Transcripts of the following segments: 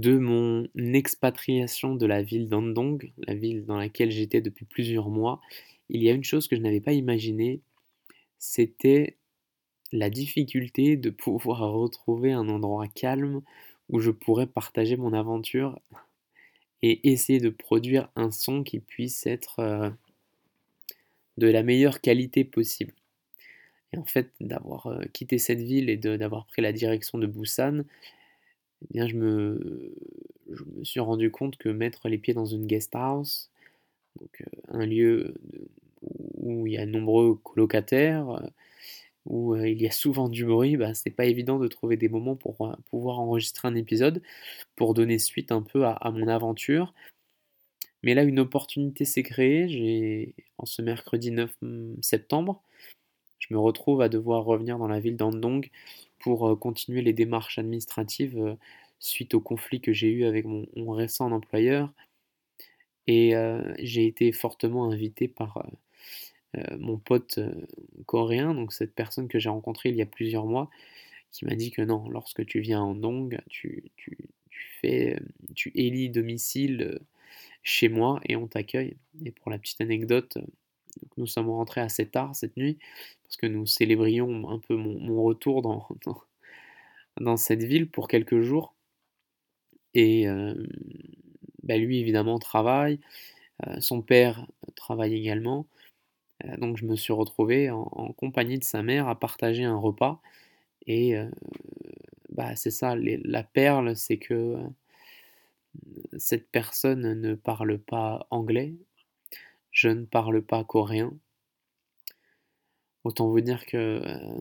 de mon expatriation de la ville d'Andong, la ville dans laquelle j'étais depuis plusieurs mois, il y a une chose que je n'avais pas imaginée, c'était la difficulté de pouvoir retrouver un endroit calme où je pourrais partager mon aventure et essayer de produire un son qui puisse être euh, de la meilleure qualité possible. Et en fait, d'avoir euh, quitté cette ville et d'avoir pris la direction de Busan, eh bien, je me, suis rendu compte que mettre les pieds dans une guest house, donc euh, un lieu où il y a nombreux colocataires, euh, où il y a souvent du bruit, bah, c'est pas évident de trouver des moments pour pouvoir enregistrer un épisode, pour donner suite un peu à, mon aventure. Mais là, une opportunité s'est créée. J'ai, en ce mercredi 9 septembre, je me retrouve à devoir revenir dans la ville d'Andong pour euh, continuer les démarches administratives euh, suite au conflit que j'ai eu avec mon, récent employeur. Et euh, j'ai été fortement invité par mon pote coréen, donc cette personne que j'ai rencontrée il y a plusieurs mois, qui m'a dit que non, lorsque tu viens à Andong, tu, tu, tu fais, tu élis domicile chez moi et on t'accueille. Et pour la petite anecdote, nous sommes rentrés assez tard cette nuit, parce que nous célébrions un peu mon, retour dans, dans, cette ville pour quelques jours. Et euh, bah, lui, évidemment, travaille. Euh, son père travaille également. Euh, donc je me suis retrouvé en, compagnie de sa mère à partager un repas. Et bah, c'est ça, la perle, c'est que cette personne ne parle pas anglais, je ne parle pas coréen. Autant vous dire que euh,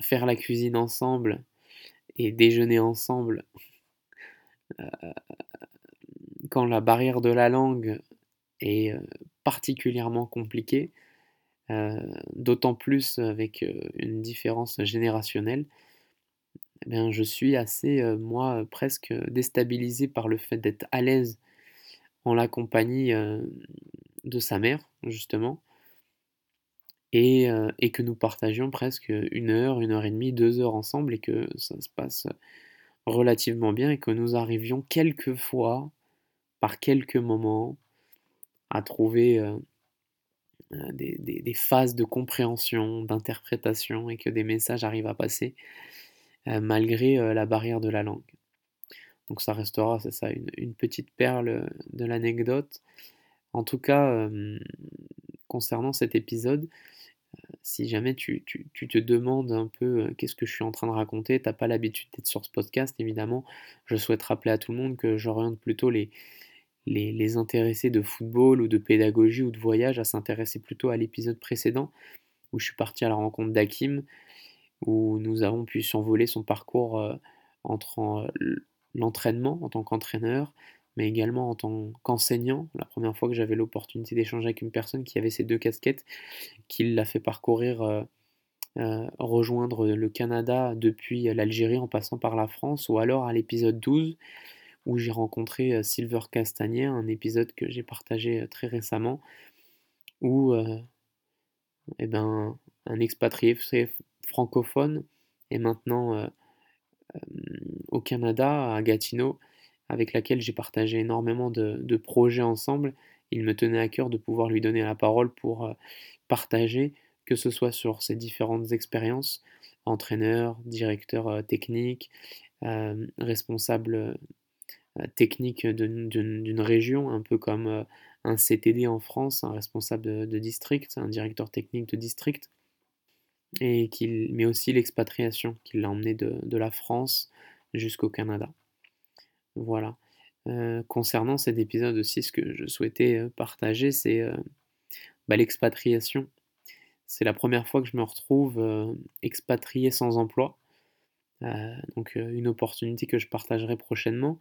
faire la cuisine ensemble et déjeuner ensemble, euh, quand la barrière de la langue est euh, particulièrement compliquée, d'autant plus avec une différence générationnelle, eh bien, je suis assez, moi, presque déstabilisé par le fait d'être à l'aise en la compagnie de sa mère, justement, et, euh, et, que nous partagions presque une heure, une heure et demie, deux heures ensemble, et que ça se passe relativement bien, et que nous arrivions quelquefois, par quelques moments, à trouver euh, euh, des, des, phases de compréhension, d'interprétation, et que des messages arrivent à passer malgré la barrière de la langue. Donc ça restera, c'est ça, une, une, petite perle de l'anecdote. En tout cas, concernant cet épisode, si jamais tu, te demandes un peu qu'est-ce que je suis en train de raconter, t'as pas l'habitude d'être sur ce podcast, évidemment, je souhaite rappeler à tout le monde que j'oriente plutôt les, intéressés de football ou de pédagogie ou de voyage à s'intéresser plutôt à l'épisode précédent, où je suis parti à la rencontre d'Hakim, où nous avons pu survoler son parcours entre l'entraînement en tant qu'entraîneur, mais également en tant qu'enseignant. La première fois que j'avais l'opportunité d'échanger avec une personne qui avait ces deux casquettes, qui l'a fait parcourir, euh, euh, rejoindre le Canada depuis l'Algérie en passant par la France, ou alors à l'épisode 12, où j'ai rencontré euh, Silver Castagnier, un épisode que j'ai partagé très récemment, où eh ben, un expatrié francophone est maintenant au Canada, à Gatineau, avec laquelle j'ai partagé énormément de, projets ensemble. Il me tenait à cœur de pouvoir lui donner la parole pour euh, partager, que ce soit sur ses différentes expériences, entraîneur, directeur euh, technique, euh, responsable technique d'une région, un peu comme un CTD en France, un responsable de, district, un directeur technique de district, et mais aussi l'expatriation qui l'a emmené de la France jusqu'au Canada. Voilà. Concernant cet épisode aussi, ce que je souhaitais partager, c'est bah, l'expatriation. C'est la première fois que je me retrouve expatrié sans emploi. donc une opportunité que je partagerai prochainement.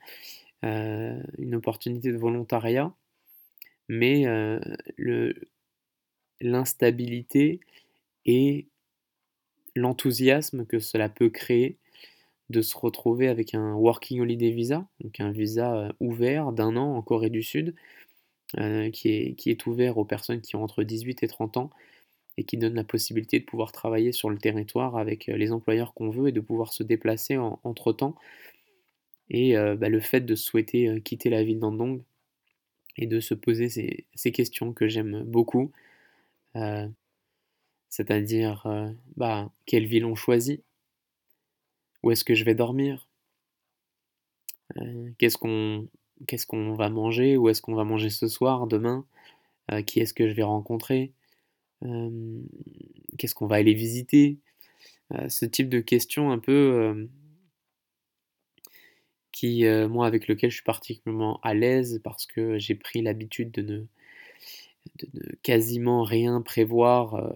une opportunité de volontariat. Mais l'instabilité et l'enthousiasme que cela peut créer de se retrouver avec un Working Holiday Visa, donc un visa euh, ouvert d'un an en Corée du Sud, euh, qui, est, ouvert aux personnes qui ont entre 18 et 30 ans et qui donne la possibilité de pouvoir travailler sur le territoire avec euh, les employeurs qu'on veut et de pouvoir se déplacer entre-temps. et bah, le fait de souhaiter quitter la ville d'Andong et de se poser ces, questions que j'aime beaucoup, c'est-à-dire bah, quelle ville on choisit, où est-ce que je vais dormir, qu'est-ce qu'on qu'est-ce qu'on va manger, où est-ce qu'on va manger ce soir, demain, qui est-ce que je vais rencontrer, qu'est-ce qu'on va aller visiter, ce type de questions un peu qui, euh, moi, avec lequel je suis particulièrement à l'aise parce que j'ai pris l'habitude de ne, quasiment rien prévoir euh,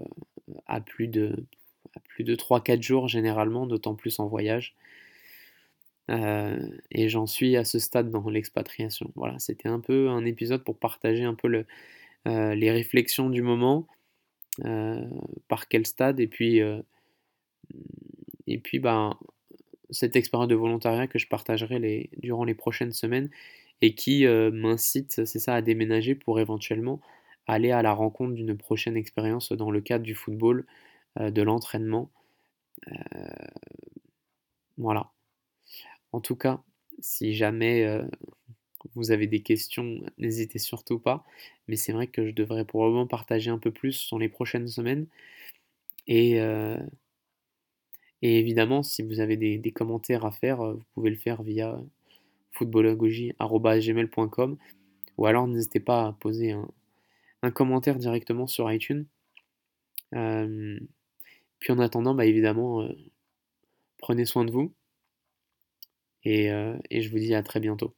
à plus de, plus de 3-4 jours généralement, d'autant plus en voyage. Euh, et j'en suis à ce stade dans l'expatriation. Voilà, c'était un peu un épisode pour partager un peu le, les réflexions du moment, par quel stade, et puis, et puis ben, cette expérience de volontariat que je partagerai durant les prochaines semaines et qui euh, m'incite, c'est ça, à déménager pour éventuellement aller à la rencontre d'une prochaine expérience dans le cadre du football, euh, de l'entraînement. Euh, voilà. En tout cas, si jamais vous avez des questions, n'hésitez surtout pas. Mais c'est vrai que je devrais probablement partager un peu plus dans les prochaines semaines. Et évidemment, si vous avez des, commentaires à faire, euh, vous pouvez le faire via footballogogie.com ou alors n'hésitez pas à poser un, commentaire directement sur iTunes. Euh, puis en attendant, bah évidemment, euh, prenez soin de vous et je vous dis à très bientôt.